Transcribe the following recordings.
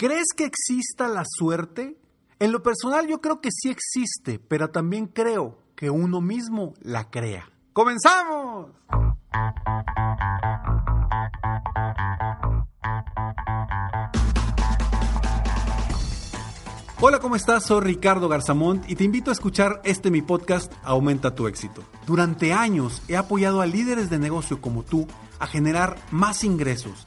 ¿Crees que exista la suerte? En lo personal yo creo que sí existe, pero también creo que uno mismo la crea. ¡Comenzamos! Hola, ¿cómo estás? Soy Ricardo Garzamont y te invito a escuchar este mi podcast Aumenta tu éxito. Durante años he apoyado a líderes de negocio como tú a generar más ingresos,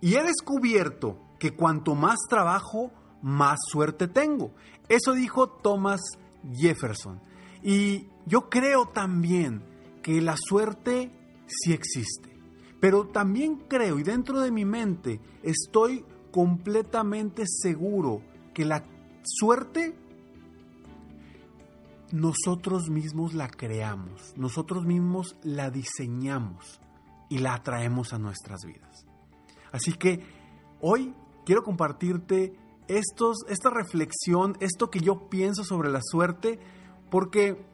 y he descubierto que cuanto más trabajo, más suerte tengo. Eso dijo Thomas Jefferson. Y yo creo también que la suerte sí existe. Pero también creo y dentro de mi mente estoy completamente seguro que la suerte nosotros mismos la creamos, nosotros mismos la diseñamos y la atraemos a nuestras vidas. Así que hoy quiero compartirte estos, esta reflexión, esto que yo pienso sobre la suerte, porque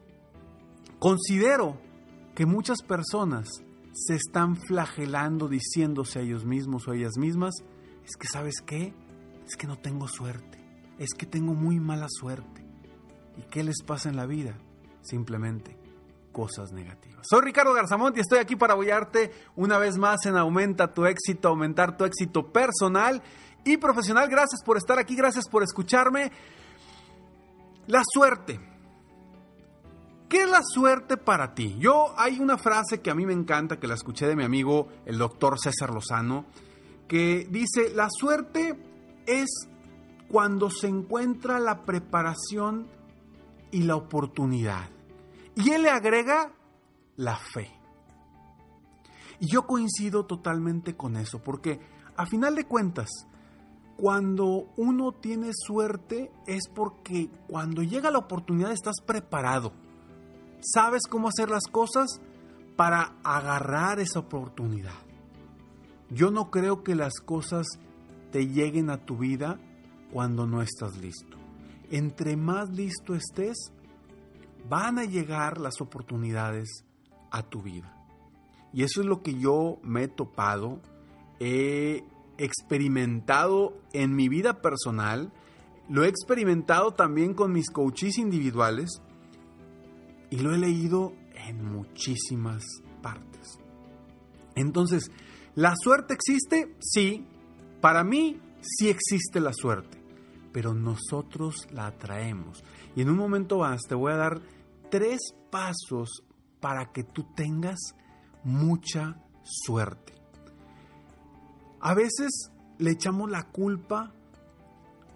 considero que muchas personas se están flagelando diciéndose a ellos mismos o a ellas mismas, es que sabes qué, es que no tengo suerte, es que tengo muy mala suerte. ¿Y qué les pasa en la vida? Simplemente cosas negativas. Soy Ricardo Garzamont y estoy aquí para apoyarte una vez más en Aumenta tu éxito, aumentar tu éxito personal y profesional. Gracias por estar aquí, gracias por escucharme. La suerte. ¿Qué es la suerte para ti? Yo hay una frase que a mí me encanta, que la escuché de mi amigo el doctor César Lozano, que dice, la suerte es cuando se encuentra la preparación y la oportunidad. Y él le agrega la fe. Y yo coincido totalmente con eso, porque a final de cuentas, cuando uno tiene suerte es porque cuando llega la oportunidad estás preparado. Sabes cómo hacer las cosas para agarrar esa oportunidad. Yo no creo que las cosas te lleguen a tu vida cuando no estás listo. Entre más listo estés, van a llegar las oportunidades a tu vida. Y eso es lo que yo me he topado, he experimentado en mi vida personal, lo he experimentado también con mis coaches individuales y lo he leído en muchísimas partes. Entonces, ¿la suerte existe? Sí, para mí sí existe la suerte, pero nosotros la atraemos. Y en un momento más te voy a dar tres pasos para que tú tengas mucha suerte. A veces le echamos la culpa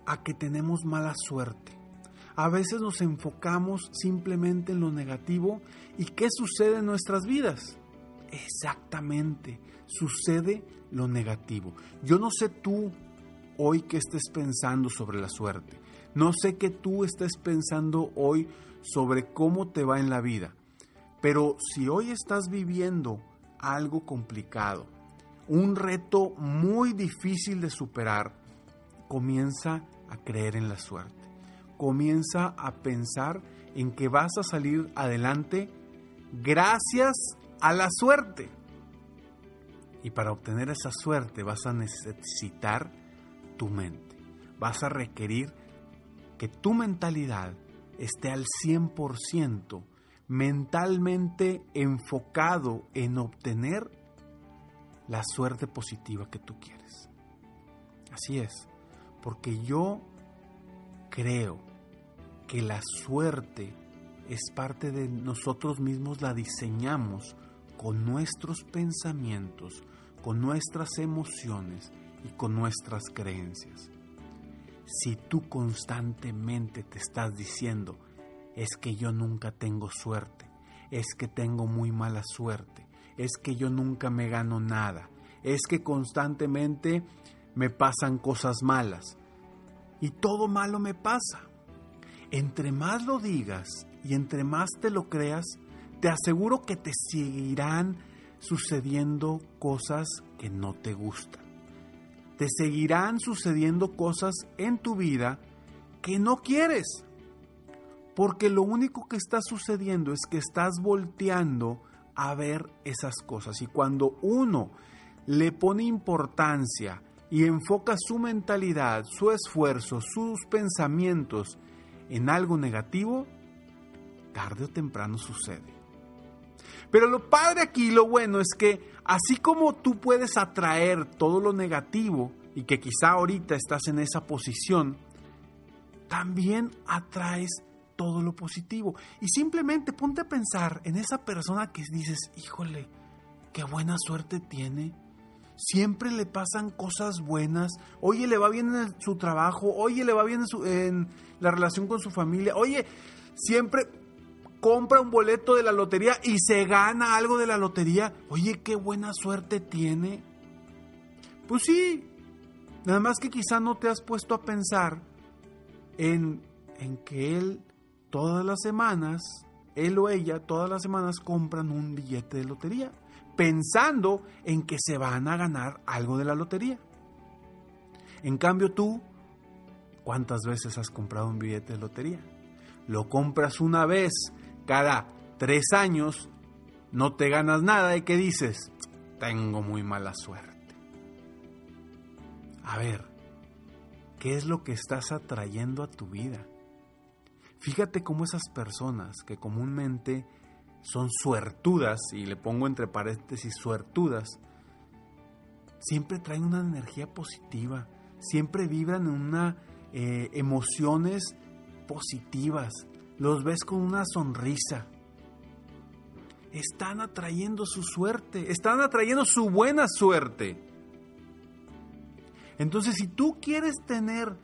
a que tenemos mala suerte. A veces nos enfocamos simplemente en lo negativo y ¿qué sucede en nuestras vidas? Exactamente, sucede lo negativo. Yo no sé tú hoy qué estés pensando sobre la suerte. No sé qué tú estés pensando hoy sobre cómo te va en la vida. Pero si hoy estás viviendo algo complicado, un reto muy difícil de superar, comienza a creer en la suerte. Comienza a pensar en que vas a salir adelante gracias a la suerte. Y para obtener esa suerte vas a necesitar tu mente. Vas a requerir que tu mentalidad esté al 100% mentalmente enfocado en obtener la suerte positiva que tú quieres. Así es, porque yo creo que la suerte es parte de nosotros mismos, la diseñamos con nuestros pensamientos, con nuestras emociones y con nuestras creencias si tú constantemente te estás diciendo, es que yo nunca tengo suerte, es que tengo muy mala suerte, es que yo nunca me gano nada, es que constantemente me pasan cosas malas. y todo malo me pasa. Entre más lo digas y entre más te lo creas, te aseguro que te seguirán sucediendo cosas que no te gustan. Te seguirán sucediendo cosas en tu vida que no quieres. Porque lo único que está sucediendo es que estás volteando a ver esas cosas. Y cuando uno le pone importancia y enfoca su mentalidad, su esfuerzo, sus pensamientos en algo negativo, tarde o temprano sucede. Pero lo padre aquí, lo bueno es que así como tú puedes atraer todo lo negativo y que quizá ahorita estás en esa posición, también atraes todo lo positivo. Y simplemente ponte a pensar en esa persona que dices, híjole, qué buena suerte tiene. Siempre le pasan cosas buenas. Oye, le va bien en su trabajo. Oye, le va bien en, en la relación con su familia. Oye, siempre compra un boleto de la lotería y se gana algo de la lotería, oye, qué buena suerte tiene. Pues sí, nada más que quizá no te has puesto a pensar en, en que él todas las semanas, él o ella todas las semanas compran un billete de lotería, pensando en que se van a ganar algo de la lotería. En cambio tú, ¿cuántas veces has comprado un billete de lotería? Lo compras una vez cada tres años no te ganas nada y que dices, tengo muy mala suerte. A ver, ¿qué es lo que estás atrayendo a tu vida? Fíjate cómo esas personas que comúnmente son suertudas, y le pongo entre paréntesis suertudas, siempre traen una energía positiva, siempre vibran en una eh, emociones positivas, los ves con una sonrisa. Están atrayendo su suerte, están atrayendo su buena suerte. Entonces, si tú quieres tener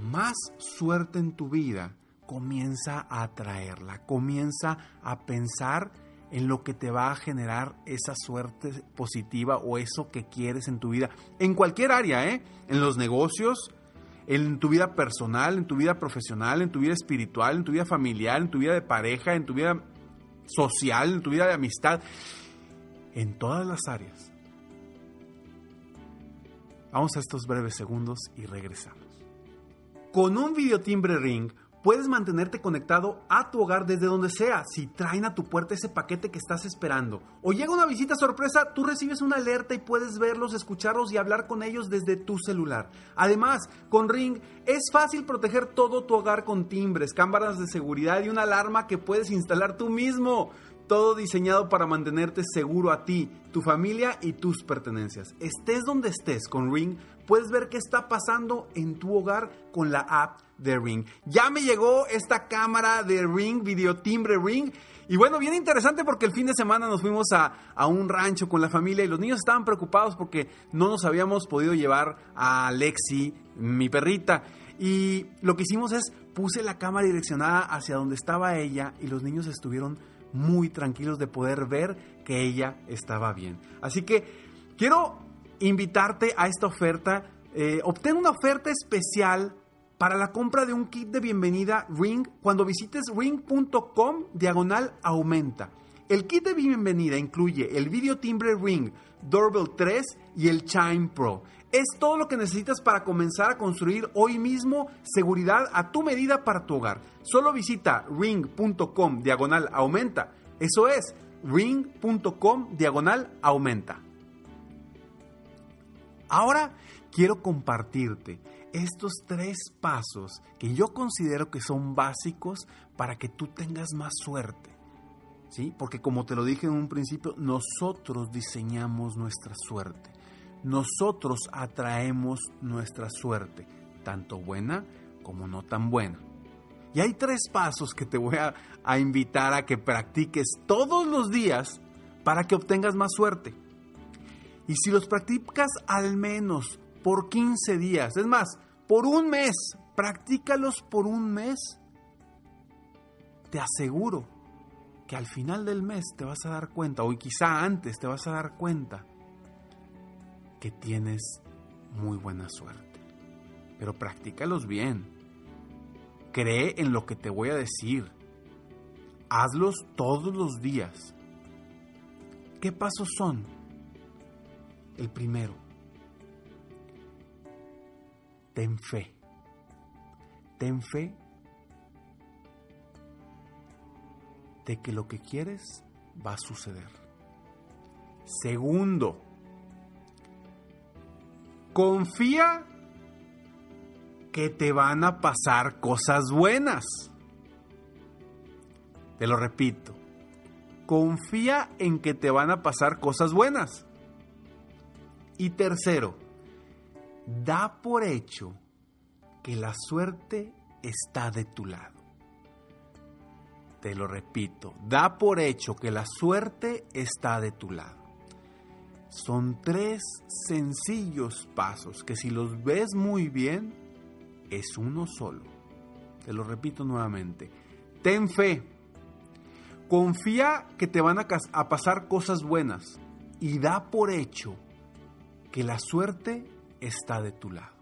más suerte en tu vida, comienza a atraerla, comienza a pensar en lo que te va a generar esa suerte positiva o eso que quieres en tu vida, en cualquier área, ¿eh? En los negocios, en tu vida personal, en tu vida profesional, en tu vida espiritual, en tu vida familiar, en tu vida de pareja, en tu vida social, en tu vida de amistad, en todas las áreas. Vamos a estos breves segundos y regresamos. Con un videotimbre ring Puedes mantenerte conectado a tu hogar desde donde sea. Si traen a tu puerta ese paquete que estás esperando o llega una visita sorpresa, tú recibes una alerta y puedes verlos, escucharlos y hablar con ellos desde tu celular. Además, con Ring es fácil proteger todo tu hogar con timbres, cámaras de seguridad y una alarma que puedes instalar tú mismo. Todo diseñado para mantenerte seguro a ti, tu familia y tus pertenencias. Estés donde estés con Ring, puedes ver qué está pasando en tu hogar con la app de Ring. Ya me llegó esta cámara de Ring, videotimbre Ring. Y bueno, bien interesante porque el fin de semana nos fuimos a, a, un rancho con la familia y los niños estaban preocupados porque no nos habíamos podido llevar a Lexi, mi perrita. Y lo que hicimos es puse la cámara direccionada hacia donde estaba ella y los niños estuvieron muy tranquilos de poder ver que ella estaba bien. Así que quiero invitarte a esta oferta. Eh, obtén una oferta especial para la compra de un kit de bienvenida Ring cuando visites ring.com diagonal aumenta. El kit de bienvenida incluye el video timbre Ring Doorbell 3 y el Chime Pro. Es todo lo que necesitas para comenzar a construir hoy mismo seguridad a tu medida para tu hogar. Solo visita ring.com diagonal aumenta. Eso es ring.com diagonal aumenta. Ahora quiero compartirte estos tres pasos que yo considero que son básicos para que tú tengas más suerte. ¿Sí? Porque como te lo dije en un principio, nosotros diseñamos nuestra suerte. Nosotros atraemos nuestra suerte, tanto buena como no tan buena. Y hay tres pasos que te voy a, a invitar a que practiques todos los días para que obtengas más suerte. Y si los practicas al menos por 15 días, es más, por un mes, practícalos por un mes, te aseguro que al final del mes te vas a dar cuenta, o quizá antes te vas a dar cuenta, que tienes muy buena suerte. pero practícalos bien. Cree en lo que te voy a decir. Hazlos todos los días. ¿Qué pasos son? El primero, ten fe. Ten fe de que lo que quieres va a suceder. Segundo, confía que te van a pasar cosas buenas. Te lo repito, confía en que te van a pasar cosas buenas. Y tercero, da por hecho que la suerte está de tu lado. Te lo repito, da por hecho que la suerte está de tu lado. Son tres sencillos pasos que si los ves muy bien, es uno solo. Te lo repito nuevamente. Ten fe. Confía que te van a, pasar cosas buenas y da por hecho que la suerte está de tu lado.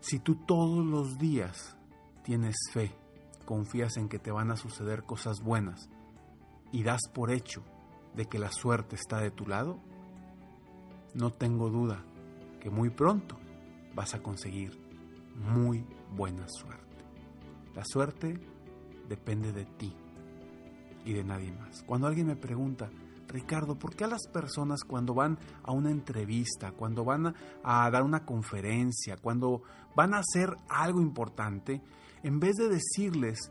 Si tú todos los días tienes fe, confías en que te van a suceder cosas buenas y das por hecho de que la suerte está de tu lado, no tengo duda que muy pronto vas a conseguir muy buena suerte. La suerte depende de ti y de nadie más. Cuando alguien me pregunta, Ricardo, ¿por qué a las personas cuando van a una entrevista, cuando van a, dar una conferencia, cuando van a hacer algo importante, en vez de decirles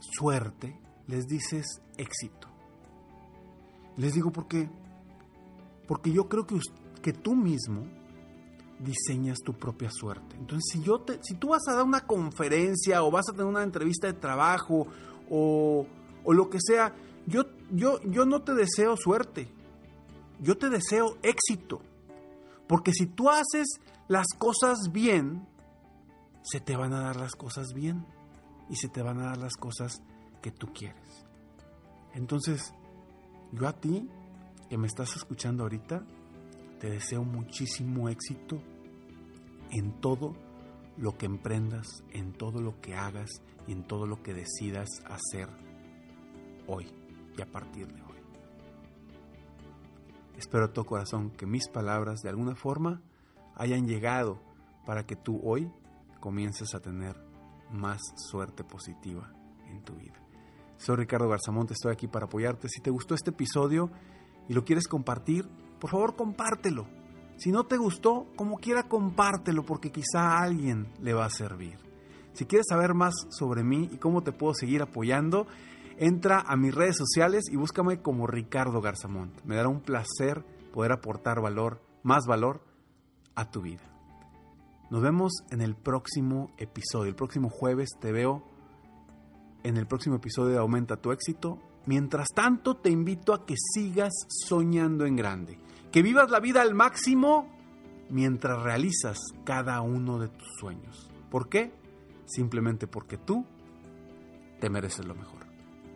suerte, les dices éxito? Les digo por qué. Porque yo creo que, que tú mismo diseñas tu propia suerte. Entonces, si, yo te, si tú vas a dar una conferencia o vas a tener una entrevista de trabajo o, o lo que sea, yo, yo, yo no te deseo suerte. Yo te deseo éxito. Porque si tú haces las cosas bien, se te van a dar las cosas bien y se te van a dar las cosas que tú quieres. Entonces, yo a ti, que me estás escuchando ahorita, te deseo muchísimo éxito en todo lo que emprendas, en todo lo que hagas y en todo lo que decidas hacer hoy y a partir de hoy. Espero a tu corazón que mis palabras de alguna forma hayan llegado para que tú hoy comiences a tener más suerte positiva en tu vida. Soy Ricardo Garzamonte, estoy aquí para apoyarte. Si te gustó este episodio y lo quieres compartir, por favor compártelo. Si no te gustó, como quiera compártelo porque quizá a alguien le va a servir. Si quieres saber más sobre mí y cómo te puedo seguir apoyando, entra a mis redes sociales y búscame como Ricardo Garzamont. Me dará un placer poder aportar valor, más valor a tu vida. Nos vemos en el próximo episodio. El próximo jueves te veo en el próximo episodio de Aumenta tu éxito. Mientras tanto, te invito a que sigas soñando en grande, que vivas la vida al máximo mientras realizas cada uno de tus sueños. ¿Por qué? Simplemente porque tú te mereces lo mejor.